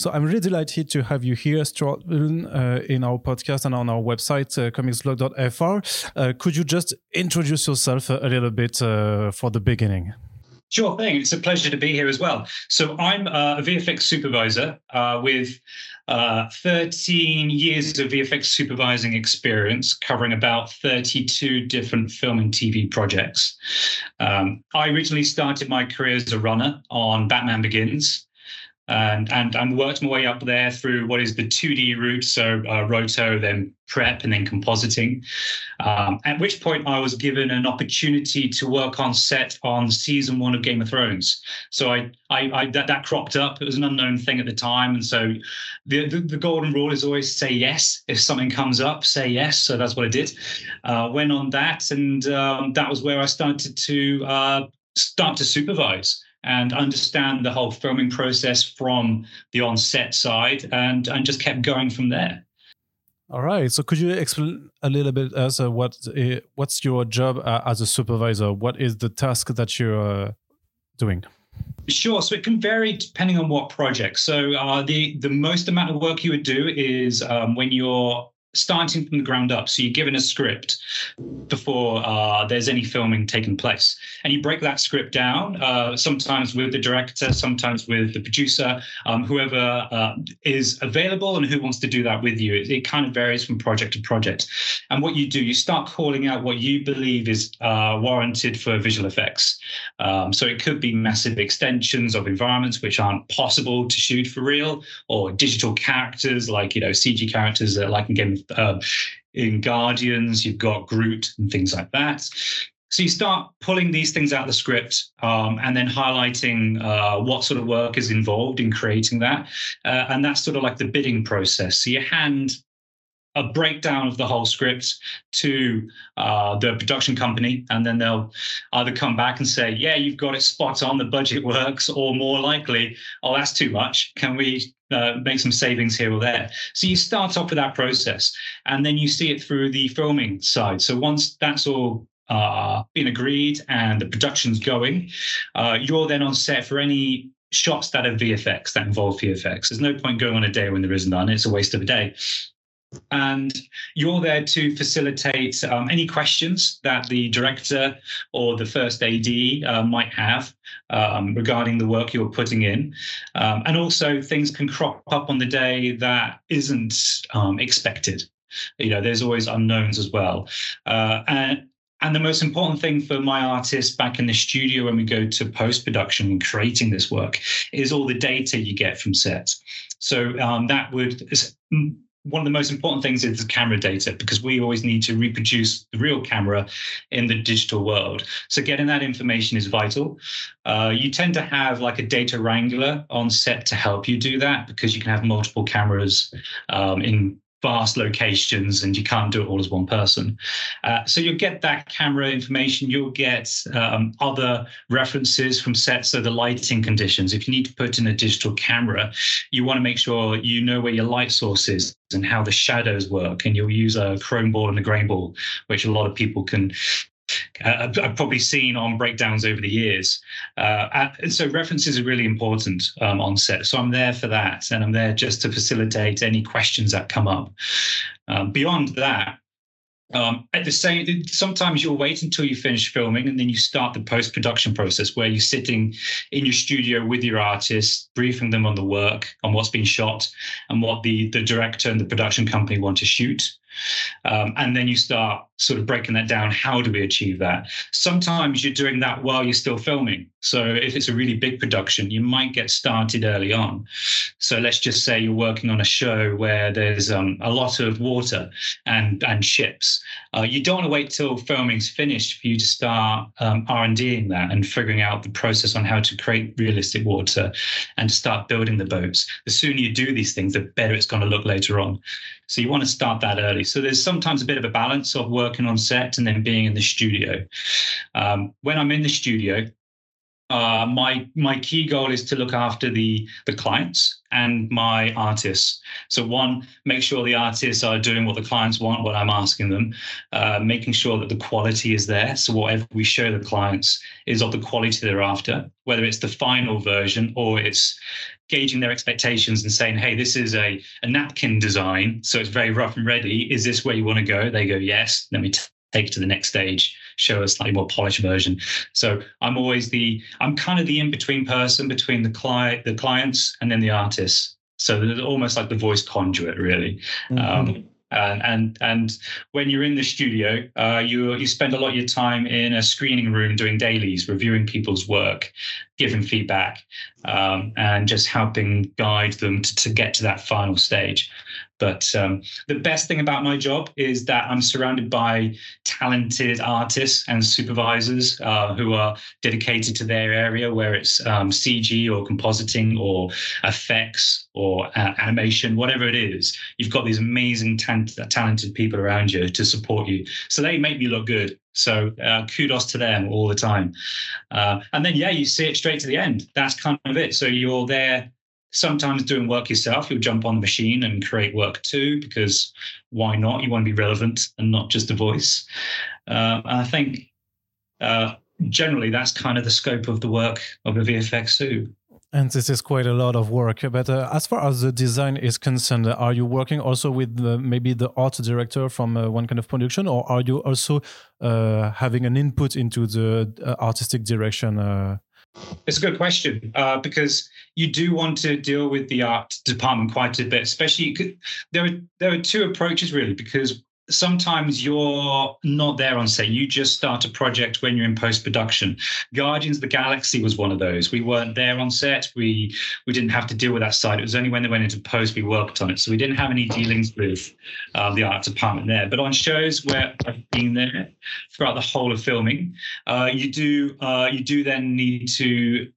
So I'm really delighted to have you here, Stuart uh, in our podcast and on our website, uh, comicsblog.fr. Uh, could you just introduce yourself a, a little bit uh, for the beginning? Sure thing. It's a pleasure to be here as well. So I'm uh, a VFX supervisor uh, with uh, 13 years of VFX supervising experience, covering about 32 different film and TV projects. Um, I originally started my career as a runner on Batman Begins and and and worked my way up there through what is the 2D route, so uh, roto, then prep, and then compositing. Um, at which point, I was given an opportunity to work on set on season one of Game of Thrones. So I, I, I that, that cropped up. It was an unknown thing at the time, and so the, the, the golden rule is always say yes if something comes up. Say yes. So that's what I did. Uh, went on that, and um, that was where I started to uh, start to supervise and understand the whole filming process from the on-set side and and just kept going from there all right so could you explain a little bit as uh, what uh, what's your job uh, as a supervisor what is the task that you're uh, doing Sure. So it can vary depending on what project. So uh, the the most amount of work you would do is um, when you're starting from the ground up. So you're given a script before uh, there's any filming taking place, and you break that script down. Uh, sometimes with the director, sometimes with the producer, um, whoever uh, is available and who wants to do that with you. It, it, kind of varies from project to project. And what you do, you start calling out what you believe is uh, warranted for visual effects. Um, so it could be massive extensions of environments which aren't possible to shoot for real, or digital characters like you know CG characters that like in Game uh, in Guardians, you've got Groot and things like that. So you start pulling these things out of the script um, and then highlighting uh, what sort of work is involved in creating that. Uh, and that's sort of like the bidding process. So you hand a breakdown of the whole script to uh, the production company, and then they'll either come back and say, "Yeah, you've got it spot on, the budget works," or more likely, "Oh, that's too much. Can we uh, make some savings here or there?" So you start off with that process, and then you see it through the filming side. So once that's all uh, been agreed and the production's going, uh, you're then on set for any shots that are VFX that involve VFX. There's no point going on a day when there isn't none. It's a waste of a day and you're there to facilitate um, any questions that the director or the first AD uh, might have um, regarding the work you're putting in. Um, and also, things can crop up on the day that isn't um, expected. You know, there's always unknowns as well. Uh, and and the most important thing for my artists back in the studio when we go to post production and creating this work is all the data you get from set. So um, that would one of the most important things is the camera data because we always need to reproduce the real camera in the digital world. So getting that information is vital. Uh, you tend to have like a data wrangler on set to help you do that because you can have multiple cameras um, in vast locations and you can't do it all as one person. Uh, so you'll get that camera information. You'll get um, other references from sets, so the lighting conditions. If you need to put in a digital camera, you want to make sure you know where your light source is and how the shadows work. And you'll use a chrome ball and a grain ball, which a lot of people can uh, I've probably seen on breakdowns over the years. Uh, and so references are really important um, on set. So I'm there for that, and I'm there just to facilitate any questions that come up. Um, beyond that, um, at the same, sometimes you'll wait until you finish filming and then you start the post production process where you're sitting in your studio with your artists, briefing them on the work, on what's been shot, and what the the director and the production company want to shoot. Um, and then you start sort of breaking that down. How do we achieve that? Sometimes you're doing that while you're still filming. So if it's a really big production, you might get started early on. So let's just say you're working on a show where there's um, a lot of water and and ships. Uh, you don't want to wait till filming's finished for you to start um, R&Ding that and figuring out the process on how to create realistic water and start building the boats. The sooner you do these things, the better it's going to look later on. So you want to start that early. So there's sometimes a bit of a balance of working on set and then being in the studio. Um, when I'm in the studio, uh, my my key goal is to look after the the clients and my artists. So one, make sure the artists are doing what the clients want, what I'm asking them, uh, making sure that the quality is there. So whatever we show the clients is of the quality they're after, whether it's the final version or it's gauging their expectations and saying, hey, this is a, a napkin design, so it's very rough and ready. Is this where you want to go? They go, yes. Let me t- take it to the next stage show a slightly more polished version so i'm always the i'm kind of the in-between person between the client the clients and then the artists so there's almost like the voice conduit really mm-hmm. um, and and and when you're in the studio, uh, you you spend a lot of your time in a screening room doing dailies, reviewing people's work, giving feedback, um, and just helping guide them to, to get to that final stage. But um, the best thing about my job is that I'm surrounded by talented artists and supervisors uh, who are dedicated to their area, where it's um, CG or compositing or effects or uh, animation, whatever it is. You've got these amazing talented people around you to support you. So they make me look good. So uh, kudos to them all the time. Uh, and then, yeah, you see it straight to the end. That's kind of it. So you're there sometimes doing work yourself. You'll jump on the machine and create work too, because why not? You want to be relevant and not just a voice. Uh, I think uh, generally that's kind of the scope of the work of a VFX too. And this is quite a lot of work. But uh, as far as the design is concerned, are you working also with the, maybe the art director from uh, one kind of production, or are you also uh, having an input into the uh, artistic direction? It's a good question uh, because you do want to deal with the art department quite a bit, especially there are there are two approaches really because sometimes you're not there on set. You just start a project when you're in post production. Guardians of the Galaxy was one of those. We weren't there on set. We we didn't have to deal with that side. It was only when they went into post we worked on it. So we didn't have any dealings with uh, the art department there. But on shows where I've been there throughout the whole of filming, uh, you do uh, you do then need to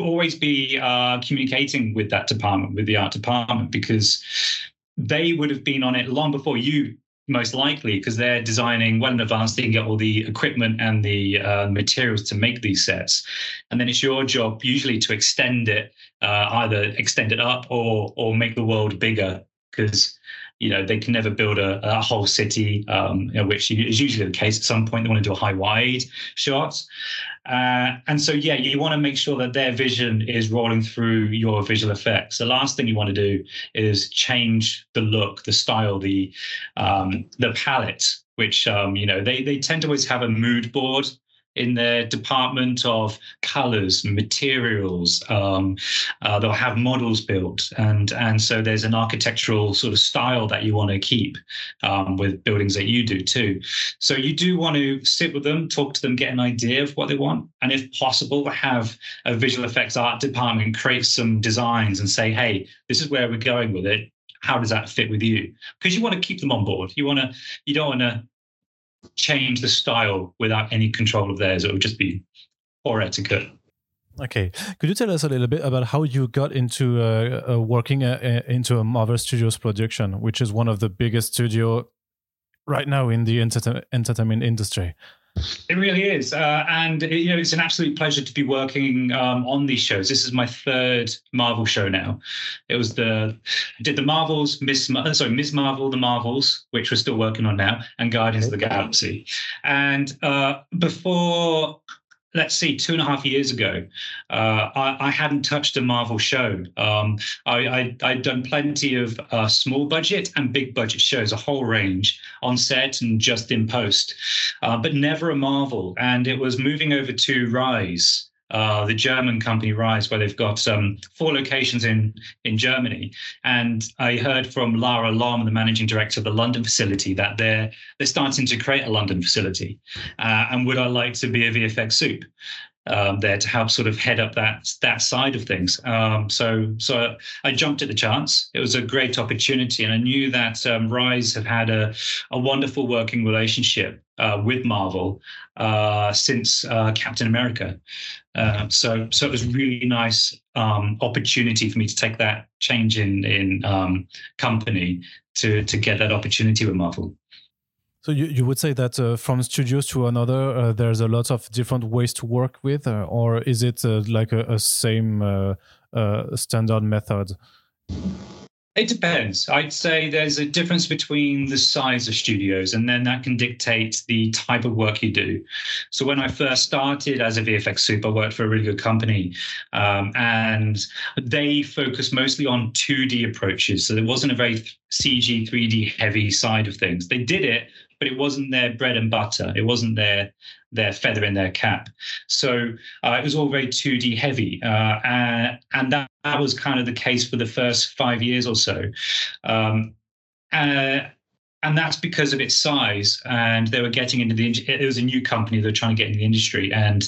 always be uh, communicating with that department, with the art department, because they would have been on it long before you most likely because they're designing well in advance they can get all the equipment and the uh, materials to make these sets. And then it's your job usually to extend it uh, either extend it up or or make the world bigger because you know they can never build a, a whole city um, you know, which is usually the case. At some point they want to do a high wide shot uh, and so, yeah, you want to make sure that their vision is rolling through your visual effects. The last thing you want to do is change the look, the style, the um, the palette. Which um, you know they they tend to always have a mood board in their department of colors, materials. Um, uh, they'll have models built, and and so there's an architectural sort of style that you want to keep um, with buildings that you do too. So you do want to sit with them, talk to them, get an idea of what they want, and if possible, have a visual effects art department create some designs and say, hey, this is where we're going with it how does that fit with you because you want to keep them on board you want to you don't want to change the style without any control of theirs. It would just be poor etiquette. Okay, could you tell us a little bit about how you got into uh, uh, working uh, uh into a Marvel Studios production, which is one of the biggest studio right now in the entertainment industry? It really is, uh, and you know it's an absolute pleasure to be working um, on these shows. This is my third Marvel show now. It was the I did the Marvels, Miss sorry Miss Marvel, the Marvels, which we're still working on now, and Guardians of the Galaxy. And uh, before let's see, two and a half years ago, uh, I, I, hadn't touched a Marvel show. Um, I, had done plenty of uh, small budget and big budget shows, a whole range on set and just in post, uh, but never a Marvel. And it was moving over to Rise uh, the German company Rise, where they've got um, four locations in in Germany. And I heard from Lara Lom, the managing director of the London facility, that they're they're starting to create a London facility. Uh, and would I like to be a VFX soup? Um, there to help sort of head up that that side of things. Um, so so I jumped at the chance. It was a great opportunity, and I knew that um, Rise have had a a wonderful working relationship uh, with Marvel uh, since uh, Captain America. Uh, so, so it was really nice um, opportunity for me to take that change in in um, company to to get that opportunity with Marvel. So you, you would say that uh, from studios to another, uh, there's a lot of different ways to work with, or is it like a, a same standard method? It depends. I'd say there's a difference between the size of studios, and then that can dictate the type of work you do. So when I first started as a VFX soup, I worked for a really good company, um, and they focused mostly on 2D approaches. So there wasn't a very CG, 3D heavy side of things. They did it, but it wasn't their bread and butter. It wasn't their their feather in their cap. So uh, it was all very 2D heavy. Uh, and, and that, that, was kind of the case for the first five years or so. Um, uh, and that's because of its size. And they were getting into the it was a new company they were trying to get into the industry. And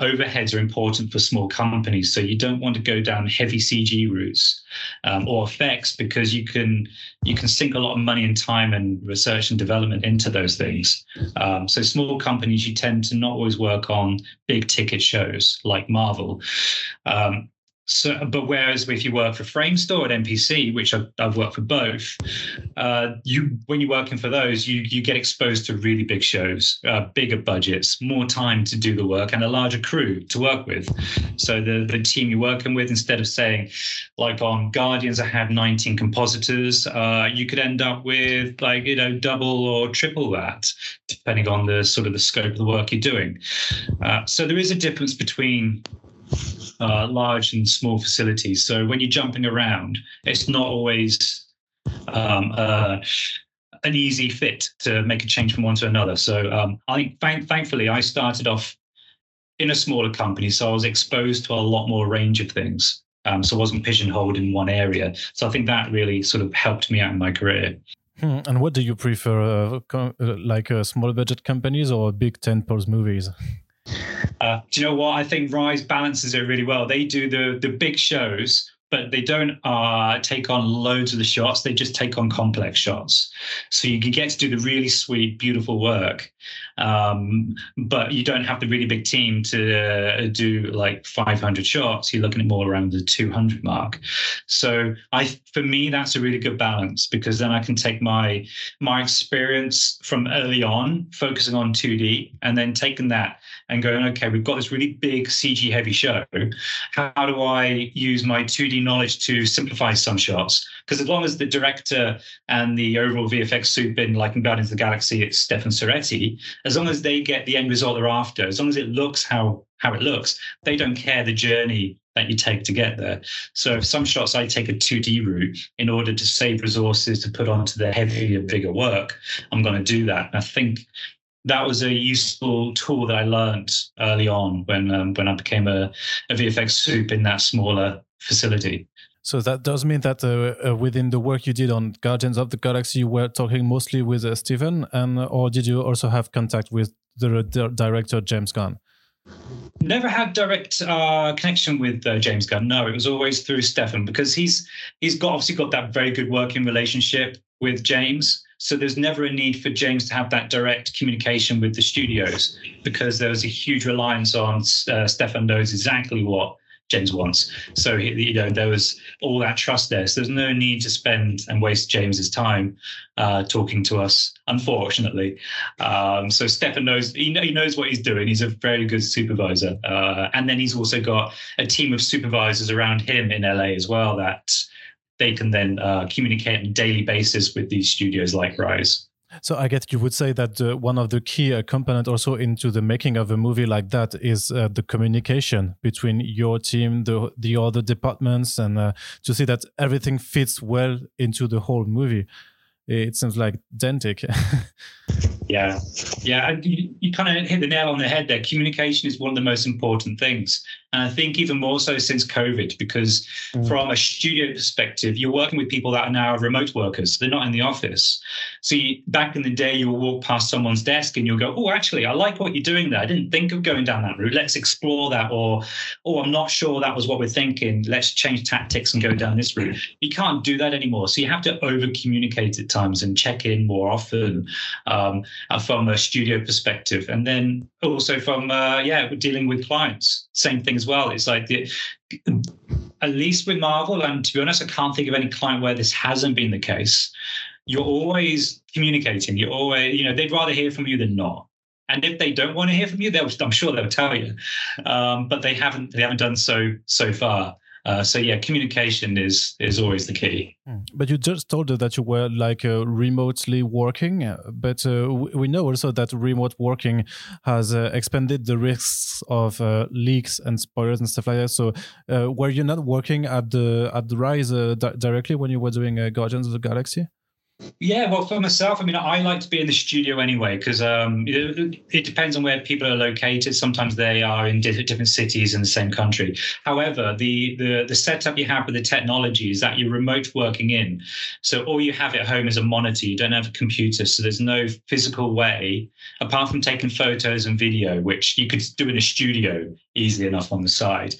overheads are important for small companies. So you don't want to go down heavy cg routes um, or effects because you can you can sink a lot of money and time and research and development into those things. Um, so small companies you tend to not always work on big ticket shows like marvel. Um, so, but whereas if you work for Framestore at MPC, which I've, I've worked for both, uh, you when you're working for those, you you get exposed to really big shows, uh, bigger budgets, more time to do the work, and a larger crew to work with. So the the team you're working with, instead of saying, like on Guardians, I had 19 compositors, uh, you could end up with like you know double or triple that, depending on the sort of the scope of the work you're doing. Uh, so there is a difference between uh, large and small facilities. So when you're jumping around, it's not always um, uh, an easy fit to make a change from one to another. So um, I think, thank, thankfully, I started off in a smaller company, so I was exposed to a lot more range of things. Um, so I wasn't pigeonholed in one area. So I think that really sort of helped me out in my career. Hmm. And what do you prefer, uh, uh like uh, small budget companies or big tentpole movies? Uh, do you know what? I think Rise balances it really well. They do the the big shows, but they don't uh, take on loads of the shots. They just take on complex shots. So you get to do the really sweet, beautiful work, um, but you don't have the really big team to uh, do like 500 shots. You're looking at more around the 200 mark. So I, for me, that's a really good balance because then I can take my my experience from early on, focusing on 2D, and then taking that and going, okay, we've got this really big CG heavy show. How do I use my 2D knowledge to simplify some shots? Because as long as the director and the overall VFX soup in like in Guardians of the Galaxy, it's Stefan Ceretti, as long as they get the end result they're after, as long as it looks how how it looks, they don't care the journey that you take to get there. So if some shots I take a 2D route in order to save resources to put onto the heavier, bigger work. I'm going to do that. And I think that was a useful tool that I learned early on when um, when I became a, a VFX soup in that smaller facility. So that does mean that uh, uh, within the work you did on Guardians of the Galaxy, you were talking mostly with uh, Stephen, and or did you also have contact with the, director James Gunn? Never had direct uh, connection with uh, James Gunn. No, it was always through Stefan because he's he's got obviously got that very good working relationship with James. So there's never a need for James to have that direct communication with the studios because there was a huge reliance on uh, Stefan knows exactly what James wants. So you know there was all that trust there. So there's no need to spend and waste James's time uh, talking to us. Unfortunately, um, so Stefan knows he, he, knows what he's doing. He's a very good supervisor, uh, and then he's also got a team of supervisors around him in LA as well that they can then uh, communicate on a daily basis with these studios like Rise. So I guess you would say that uh, one of the key uh, component also into the making of a movie like that is uh, the communication between your team, the the other departments, and uh, to see that everything fits well into the whole movie. It seems like dentic. Yeah, yeah, you, you kind of hit the nail on the head there. Communication is one of the most important things, and I think even more so since COVID, because mm. from a studio perspective, you're working with people that are now remote workers; they're not in the office. So you, back in the day, you will walk past someone's desk and you'll go, "Oh, actually, I like what you're doing there. I didn't think of going down that route. Let's explore that." Or, "Oh, I'm not sure that was what we're thinking. Let's change tactics and go down this route." You can't do that anymore. So you have to over communicate at times and check in more often. Um, uh, from a studio perspective, and then also from uh, yeah, dealing with clients. Same thing as well. It's like the, at least with Marvel, and to be honest, I can't think of any client where this hasn't been the case. You're always communicating. You're always, you know, they'd rather hear from you than not. And if they don't want to hear from you, they'll, I'm sure they'll tell you. Um, but they haven't. They haven't done so so far. Uh, so yeah, communication is is always the key. Hmm. But you just told us that you were like uh, remotely working, uh, but uh, we know also that remote working has uh, expanded the risks of uh, leaks and spoilers and stuff like that. So were you not working at the at the Rise directly when you were doing Guardians of the Galaxy? Yeah, well, for myself, I mean, I like to be in the studio anyway because um, it, it, depends on where people are located. Sometimes they are in different cities in the same country. However, the, the the setup you have with the technology is that you're remote working in. So all you have at home is a monitor. You don't have a computer, so there's no physical way apart from taking photos and video, which you could do in a studio easily enough on the side.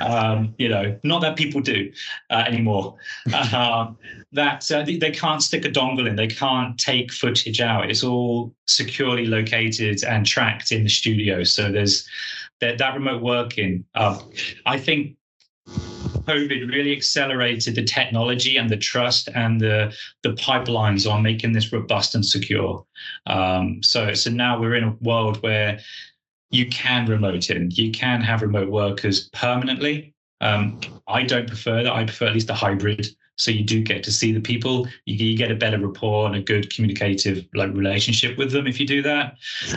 Um, you know, not that people do uh, anymore. Um, that uh, they can't stick a dongle in, they can't take footage out. It's all securely located and tracked in the studio. So there's that, that remote working. Uh, I think COVID really accelerated the technology and the trust and the the pipelines on making this robust and secure. Um, so so now we're in a world where you can remote in, you can have remote workers permanently. Um, I don't prefer that. I prefer at least a hybrid. So you do get to see the people. You, you get a better rapport and a good communicative like relationship with them if you do that.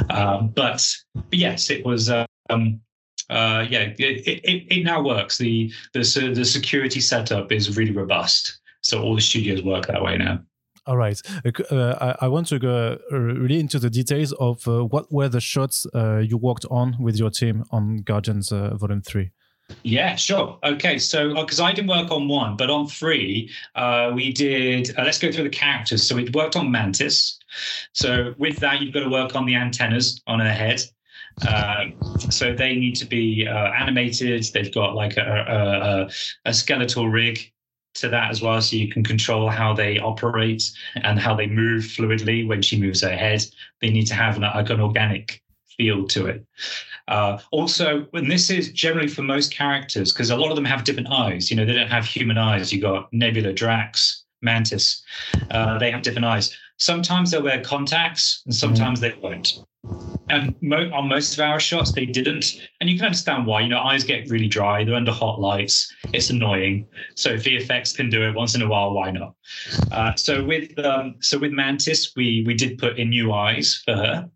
Um, but, but yes, it was. Um, uh, yeah, it, it, it now works. The the the security setup is really robust. So all the studios work that way now. All right. Uh, I, I, want to go uh, really into the details of uh, what were the shots uh, you worked on with your team on Guardians uh, Volume 3. Yeah, sure. Okay, so because uh, I didn't work on one, but on three, uh, we did. Uh, let's go through the characters. So we worked on Mantis. So with that, you've got to work on the antennas on her head. Uh, so they need to be uh, animated. They've got like a, a, a, skeletal rig to that as well, so you can control how they operate and how they move fluidly when she moves her head. They need to have an, like an organic feel to it. Uh, also, and this is generally for most characters because a lot of them have different eyes. You know, they don't have human eyes. You got Nebula, Drax, Mantis. Uh, they have different eyes. Sometimes they'll wear contacts, and sometimes mm. they won't. And mo- on most of our shots, they didn't. And you can understand why. You know, eyes get really dry. They're under hot lights. It's annoying. So if VFX can do it once in a while, why not? Uh, so with um, so with Mantis, we we did put in new eyes for her.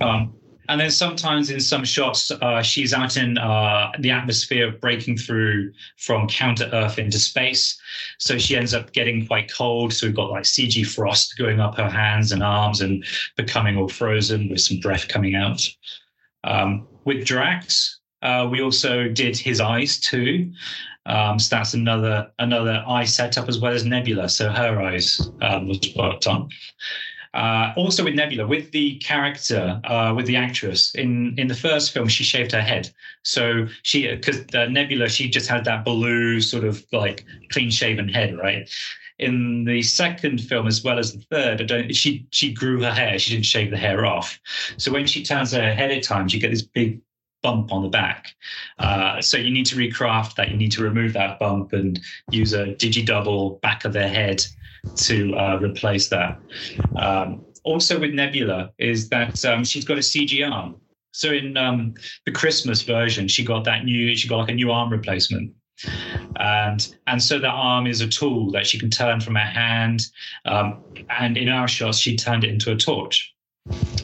Um, and then sometimes in some shots, uh, she's out in uh, the atmosphere, breaking through from counter Earth into space. So she ends up getting quite cold. So we've got like CG frost going up her hands and arms and becoming all frozen with some breath coming out. Um, with Drax, uh, we also did his eyes too. Um, so that's another another eye setup as well as Nebula. So her eyes um, was worked on. Uh, also with Nebula, with the character, uh, with the actress in in the first film, she shaved her head. So she because Nebula, she just had that blue sort of like clean shaven head, right? In the second film, as well as the third, she she grew her hair. She didn't shave the hair off. So when she turns her head at times, you get this big bump on the back. Uh, so you need to recraft that. You need to remove that bump and use a digi double back of their head to uh, replace that. Um, also with Nebula is that um, she's got a CG arm. So in um, the Christmas version, she got that new, she got like a new arm replacement. And and so that arm is a tool that she can turn from her hand. Um, and in our shots, she turned it into a torch.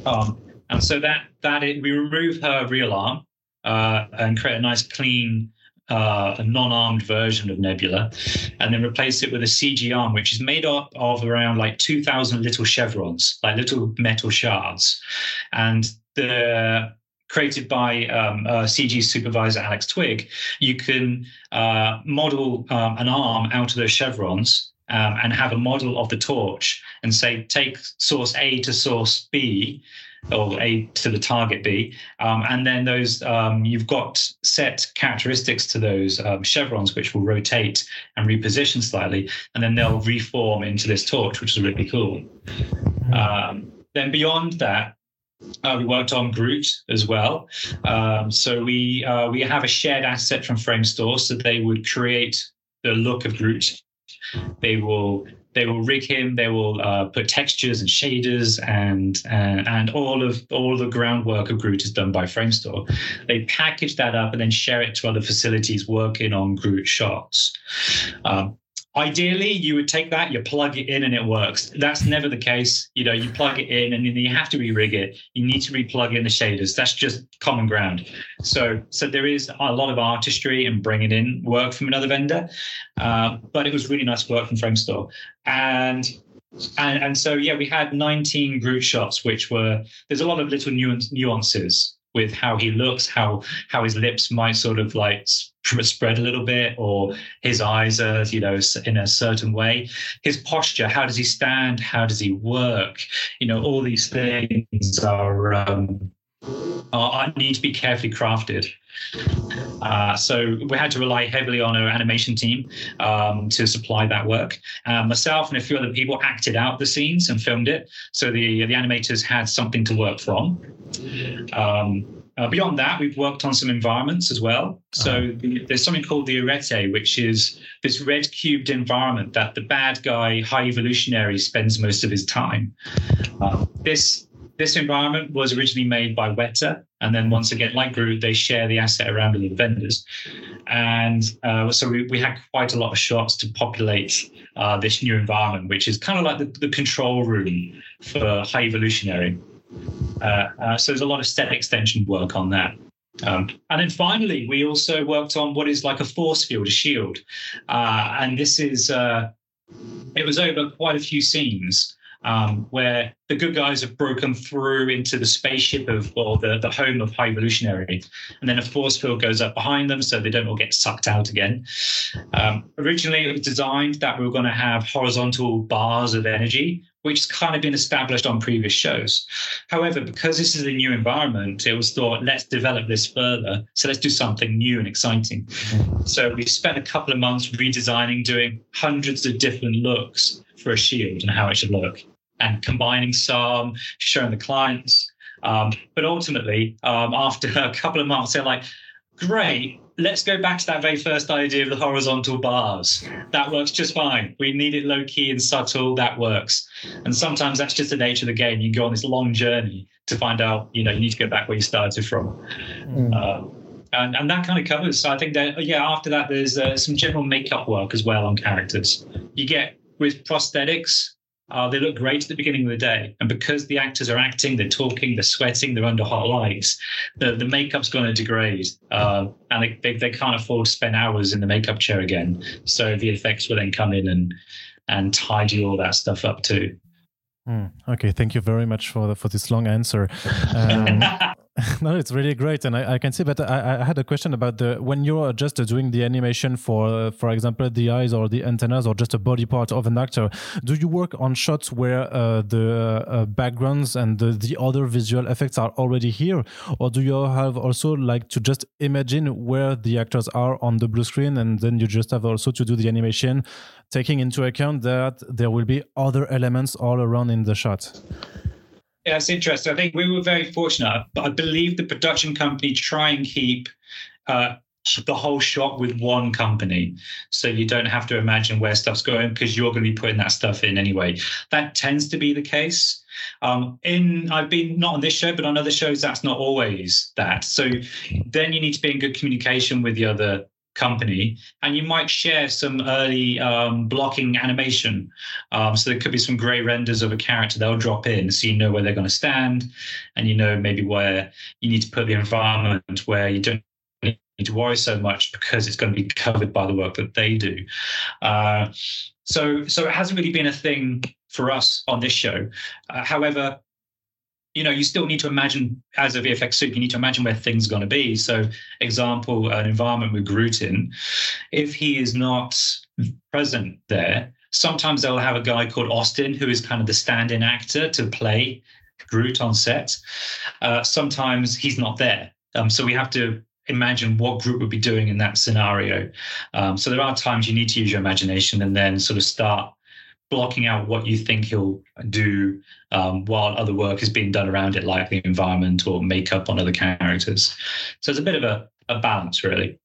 Um, and so that that it, we remove her real arm uh, and create a nice clean uh, a non-armed version of Nebula, and then replace it with a CG arm, which is made up of around like 2,000 little chevrons, like little metal shards, and the created by um, uh, CG supervisor Alex Twig, you can uh, model um, an arm out of those chevrons um, and have a model of the torch and say, take source A to source B or A to the target B. Um, and then those, um, you've got set characteristics to those um, chevrons, which will rotate and reposition slightly, and then they'll reform into this torch, which is really cool. Um, then beyond that, uh, we worked on Groot as well. Um, so we uh, we have a shared asset from Framestore, so they would create the look of Groot They will they will rig him. They will uh, put textures and shaders and, and and all of all the groundwork of Groot is done by Framestore. They package that up and then share it to other facilities working on Groot shots. Um, ideally you would take that you plug it in and it works. That's never the case. You know you plug it in and then you have to re-rig it. You need to re-plug in the shaders. That's just common ground. So so there is a lot of artistry in bringing in work from another vendor uh, but it was really nice work from framestore and and, and so yeah we had 19 Groot shots which were there's a lot of little nuances with how he looks, how how his lips might sort of like spread a little bit, or his eyes are you know in a certain way. His posture, how does he stand? How does he work? You know, all these things are um, are, need to be carefully crafted. Uh, so we had to rely heavily on our animation team um, to supply that work. Uh, myself and a few other people acted out the scenes and filmed it, so the the animators had something to work from. Um, uh, beyond that, we've worked on some environments as well. So uh-huh. the, there's something called the Arete, which is this red cubed environment that the bad guy, High Evolutionary, spends most of his time. Uh, this this environment was originally made by Weta, and then once again, like Groot, they share the asset around with the vendors. And uh, so we, we had quite a lot of shots to populate uh, this new environment, which is kind of like the, the control room for High Evolutionary. Uh, uh, so there's a lot of set extension work on that. Um, and then finally, we also worked on what is like a force field, a shield. Uh, and this is, uh, it was over quite a few scenes um, where the good guys have broken through into the spaceship of, or the, the home of High Evolutionary. And then a force field goes up behind them so they don't all get sucked out again. Um, originally, it was designed that we were going to have horizontal bars of energy, which has kind of been established on previous shows. However, because this is a new environment, it was thought, let's develop this further. So let's do something new and exciting. So we spent a couple of months redesigning, doing hundreds of different looks for a shield and how it should look, and combining some, showing the clients. Um, but ultimately, um, after a couple of months, they're like, great, let's go back to that very first idea of the horizontal bars. That works just fine. We need it low key and subtle. That works. And sometimes that's just the nature of the game. You go on this long journey to find out, you know, you need to go back where you started from. Mm. Uh, and, and that kind of covers. So I think that, yeah, after that, there's uh, some general makeup work as well on characters. You get with prosthetics, uh, they look great at the beginning of the day. And because the actors are acting, they're talking, they're sweating, they're under hot lights, the, the makeup's going to degrade. Uh, and they, they, they, can't afford to spend hours in the makeup chair again. So the effects will then come in and, and tidy all that stuff up too. Mm, okay, thank you very much for the, for this long answer. Um, no, it's really great, and I, I can see. But I, I, had a question about the when you're just doing the animation for, uh, for example, the eyes or the antennas or just a body part of an actor. Do you work on shots where uh, the uh, backgrounds and the, the other visual effects are already here, or do you have also like to just imagine where the actors are on the blue screen, and then you just have also to do the animation, taking into account that there will be other elements all around in the shot? Yeah, it's interesting. I think we were very fortunate. But I believe the production company try and keep uh, the whole shot with one company, so you don't have to imagine where stuff's going because you're going to be putting that stuff in anyway. That tends to be the case. Um, in I've been not on this show, but on other shows, that's not always that. So then you need to be in good communication with the other company and you might share some early um, blocking animation. Um, so there could be some gray renders of a character they'll drop in so you know where they're going to stand and you know maybe where you need to put the environment where you don't need to worry so much because it's going to be covered by the work that they do. Uh, so so it hasn't really been a thing for us on this show. Uh, however you know, you still need to imagine as a VFX suit, you need to imagine where things are going to be. So, example, an environment with Groot in, if he is not present there, sometimes they'll have a guy called Austin who is kind of the stand-in actor to play Groot on set. Uh, sometimes he's not there, um, so we have to imagine what Groot would be doing in that scenario. Um, so there are times you need to use your imagination and then sort of start blocking out what you think he'll do um, while other work is being done around it, like the environment or makeup on other characters. So it's a bit of a, a balance, really.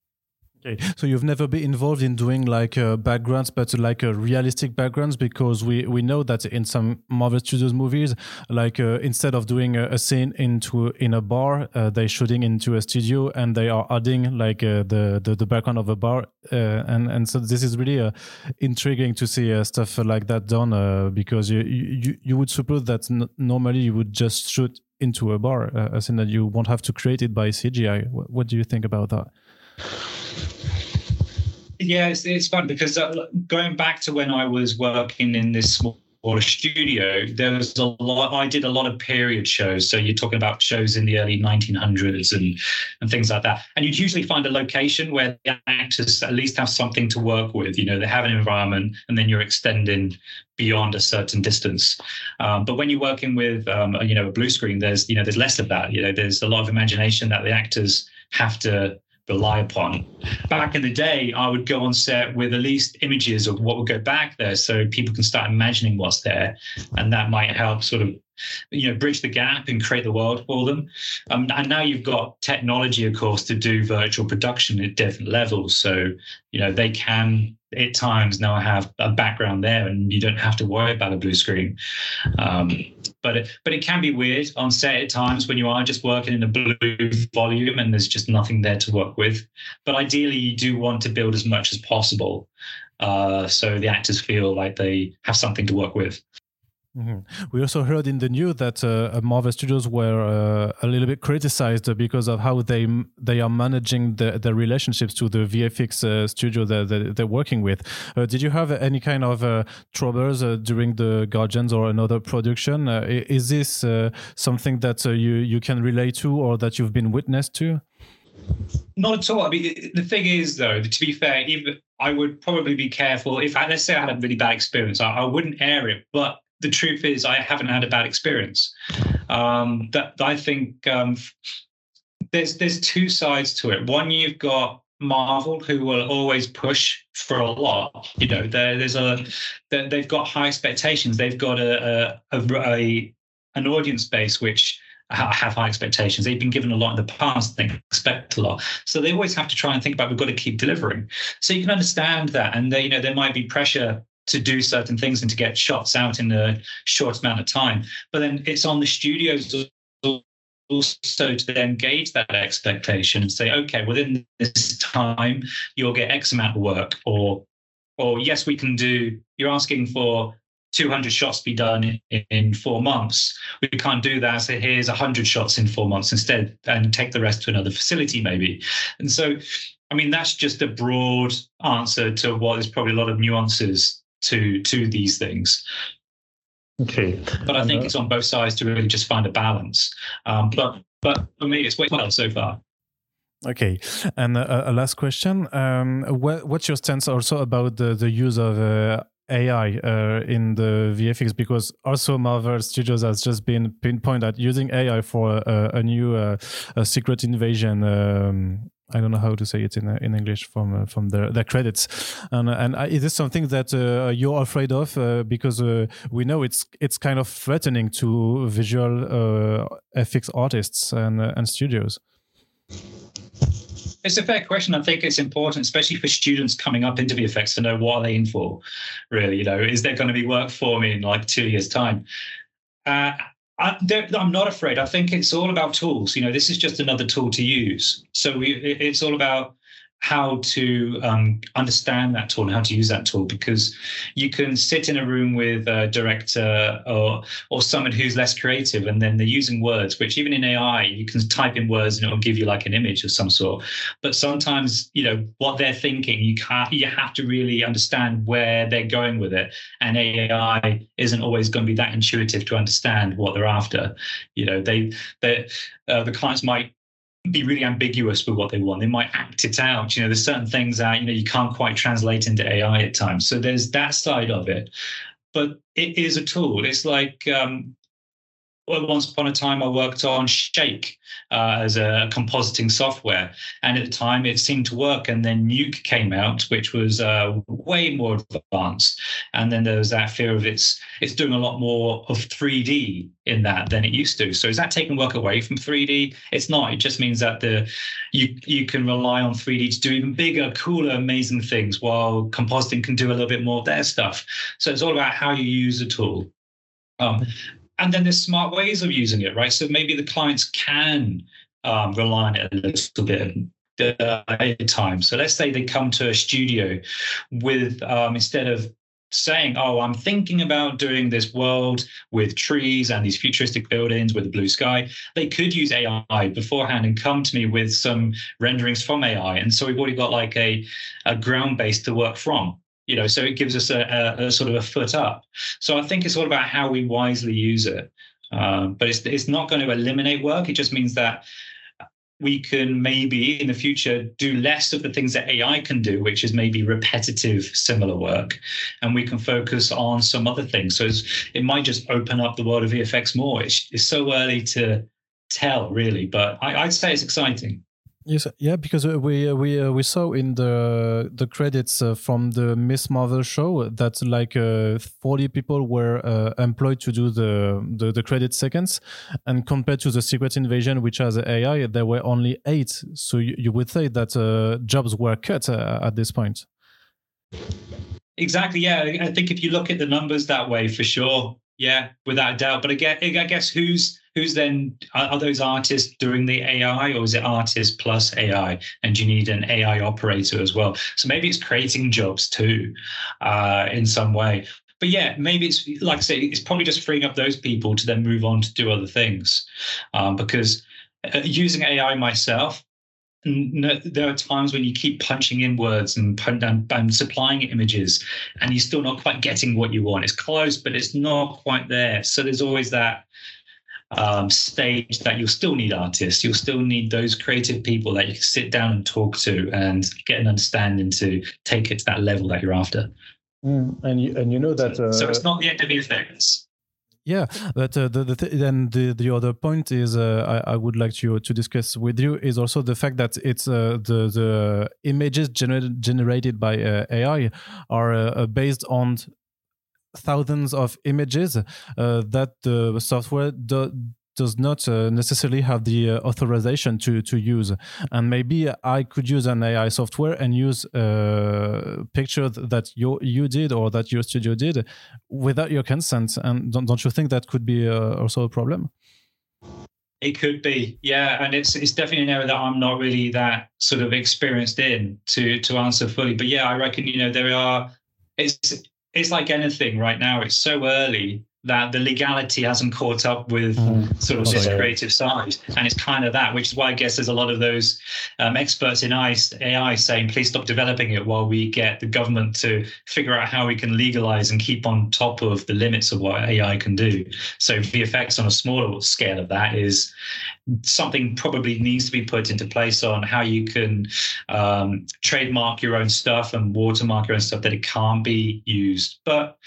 Okay, so you've never been involved in doing like uh, backgrounds, but like uh, realistic backgrounds, because we we know that in some Marvel Studios movies, like uh, instead of doing a, a, scene into in a bar, uh, they're shooting into a studio and they are adding like uh, the, the, the background of a bar, uh, and and so this is really intriguing to see stuff like that done, because you, you you would suppose that normally you would just shoot into a bar, uh, a scene that you won't have to create it by CGI. What, what do you think about that? Yeah, it's, it's fun because uh, going back to when I was working in this small studio, there was a lot. I did a lot of period shows. So you're talking about shows in the early 1900s and and things like that. And you'd usually find a location where the actors at least have something to work with. You know, they have an environment, and then you're extending beyond a certain distance. Um, but when you're working with, um, you know, a blue screen, there's you know there's less of that. You know, there's a lot of imagination that the actors have to rely upon. Back in the day, I would go on set with at least images of what would go back there so people can start imagining what's there. And that might help sort of you know bridge the gap and create the world for them um, and now you've got technology of course to do virtual production at different levels so you know they can at times now I have a background there and you don't have to worry about a blue screen. Um, but it, but it can be weird on set at times when you are just working in a blue volume and there's just nothing there to work with. But ideally you do want to build as much as possible uh, so the actors feel like they have something to work with Mm-hmm. We also heard in the news that uh, Marvel Studios were uh, a little bit criticized because of how they they are managing the, the relationships to the VFX uh, studio that, that, they're working with. Uh, did you have any kind of uh, troubles uh, during the Guardians or another production? is this something that you you can relate to or that you've been witness to? Not at all. I mean, the thing is, though, to be fair, even I would probably be careful if I, let's say I had a really bad experience, I, I wouldn't air it, but the truth is, I haven't had a bad experience. Um, that I think um, there's there's two sides to it. One, you've got Marvel, who will always push for a lot. You know, there's a they've got high expectations. They've got a, a, a an audience base which have high expectations. They've been given a lot in the past. They expect a lot, so they always have to try and think about we've got to keep delivering. So you can understand that, and they, you know there might be pressure to do certain things and to get shots out in a short amount of time. But then it's on the studios also to then gauge that expectation and say, okay, within this time, you'll get X amount of work, or or yes, we can do. You're asking for 200 shots be done in, in, four months. We can't do that. So here's 100 shots in four months instead, and take the rest to another facility maybe. And so, I mean, that's just a broad answer to what is probably a lot of nuances to to these things. Okay, but I think uh, it's on both sides to really just find a balance. Um, but but for me, it's worked well so far. Okay, and a, a last question: um, what, What's your stance also about the the use of uh, AI uh, in the VFX? Because also Marvel Studios has just been pinpointed at using AI for a, a new uh, a secret invasion um, I don't know how to say it in uh, in English from uh, from their their credits, and uh, and uh, is this something that uh, you're afraid of uh, because we know it's it's kind of threatening to visual FX artists and and studios. It's a fair question. I think it's important, especially for students coming up into VFX, to know what they are in for. Really, you know, is there going to be work for me in like two years' time? I, am not afraid. I think it's all about tools. You know, this is just another tool to use. So we, it's all about how to um, understand that tool and how to use that tool because you can sit in a room with a director or or someone who's less creative and then they're using words which even in AI you can type in words and it will give you like an image of some sort. But sometimes you know what they're thinking you can't you have to really understand where they're going with it. And AI isn't always going to be that intuitive to understand what they're after. You know they they uh, the clients might be really ambiguous with what they want. They might act it out. You know, there's certain things that you know you can't quite translate into AI at times. So there's that side of it, but it is a tool. It's like um, well, once upon a time, I worked on Shake uh, as a compositing software, and at the time it seemed to work. And then Nuke came out, which was uh, way more advanced. And then there was that fear of it's it's doing a lot more of 3D in that than it used to. So is that taking work away from 3D? It's not. It just means that the you you can rely on 3D to do even bigger, cooler, amazing things, while compositing can do a little bit more of their stuff. So it's all about how you use a tool. Um, and then there's smart ways of using it, right? So maybe the clients can um, rely on it a little bit at a time. So let's say they come to a studio with um, instead of saying, "Oh, I'm thinking about doing this world with trees and these futuristic buildings with a blue sky," they could use AI beforehand and come to me with some renderings from AI. And so we've already got like a a ground base to work from you know so it gives us a, a, a, sort of a foot up. So i think it's all about how we wisely use it. Um, but it's, it's not going to eliminate work. It just means that we can maybe in the future do less of the things that ai can do which is maybe repetitive similar work. And we can focus on some other things. So it might just open up the world of vfx more. It's, it's so early to tell really but I, i'd say it's exciting Yes, yeah, because uh, we uh, we uh, we saw in the the credits uh, from the Ms. Marvel show that like uh, forty people were uh, employed to do the, the, the credit seconds, and compared to the Secret Invasion, which has AI, there were only eight. So you, you would say that jobs were cut at this point. Exactly. Yeah, I think if you look at the numbers that way, for sure, yeah, without a doubt. But again, I guess who's who's then are, those artists doing the AI or is it artists plus AI? And you need an AI operator as well? So maybe it's creating jobs too, uh, in some way. But yeah, maybe it's like I say, it's probably just freeing up those people to then move on to do other things, um, because uh, using AI myself, there are times when you keep punching in words and, and, and, supplying images and you're still not quite getting what you want it's close but it's not quite there so there's always that um, stage that you'll still need artists. You'll still need those creative people that you can sit down and talk to and get an understanding to take it to that level that you're after. Mm, and you, and you know that. Uh, so it's not the end of things. Yeah, but uh, the, the th- then the, the other point is uh, I, I would like to to discuss with you is also the fact that it's uh, the the images gener- generated by uh, AI are uh, based on thousands of images uh, that the software do, does not uh, necessarily have the uh, authorization to to use and maybe i could use an ai software and use a picture that you you did or that your studio did without your consent and don't, don't you think that could be uh, also a problem it could be, yeah, and it's it's definitely an area that I'm not really that sort of experienced in to to answer fully. But yeah, I reckon you know there are. It's it's like anything right now. It's so early that the legality hasn't caught up with mm. sort of this creative side. And it's kind of that, which is why I guess there's a lot of those um, experts in AI saying, please stop developing it while we get the government to figure out how we can legalize and keep on top of the limits of what AI can do. So the effects on a smaller scale of that is something probably needs to be put into place on how you can um, trademark your own stuff and watermark your own stuff that it can't be used. But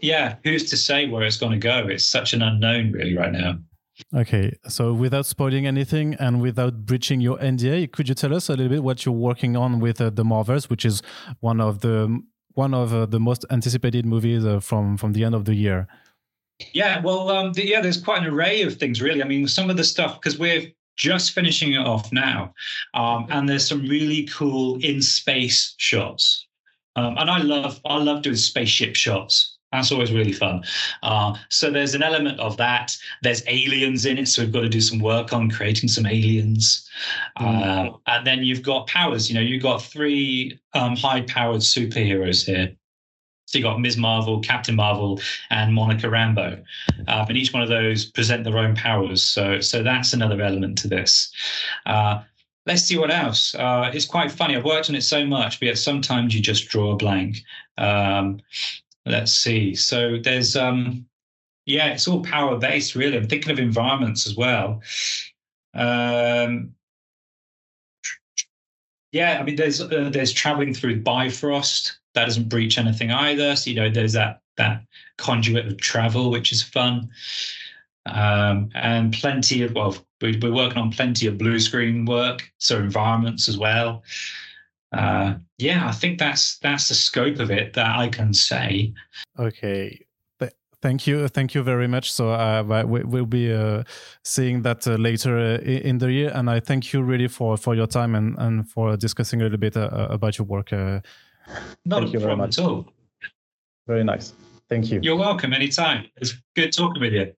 yeah, who's to say where it's going to go? It's such an unknown, really, right now. Okay, so without spoiling anything and without breaching your NDA, could you tell us a little bit what you're working on with uh, the Marvels, which is one of the one of uh, the most anticipated movies uh, from from the end of the year? Yeah, well, um, the, yeah, there's quite an array of things, really. I mean, some of the stuff because we're just finishing it off now, um, and there's some really cool in space shots, um, and I love I love doing spaceship shots. That's always really fun. Uh, so there's an element of that. There's aliens in it, so we've got to do some work on creating some aliens. Mm. Uh, and then you've got powers. You know, you've got three um, high-powered superheroes here. So you've got Ms. Marvel, Captain Marvel, and Monica Rambeau, uh, and each one of those present their own powers. So, so that's another element to this. Uh, let's see what else. Uh, it's quite funny. I've worked on it so much, but yet sometimes you just draw a blank. Um, let's see. So there's um yeah, it's all power based really. I'm thinking of environments as well. Um yeah, I mean there's uh, there's traveling through Bifrost that doesn't breach anything either. So you know there's that that conduit of travel which is fun. um, and plenty of well, we, we're working on plenty of blue screen work, so environments as well. Uh, yeah, I think that's that's the scope of it that I can say. Okay, thank you thank you very much. So uh, we, will be uh, seeing that uh, later uh, in the year. And i thank you really for for your time and and for discussing a little bit uh, about your work not thank you very much. at all. Very nice. Thank you. You're welcome anytime. It's good talking with you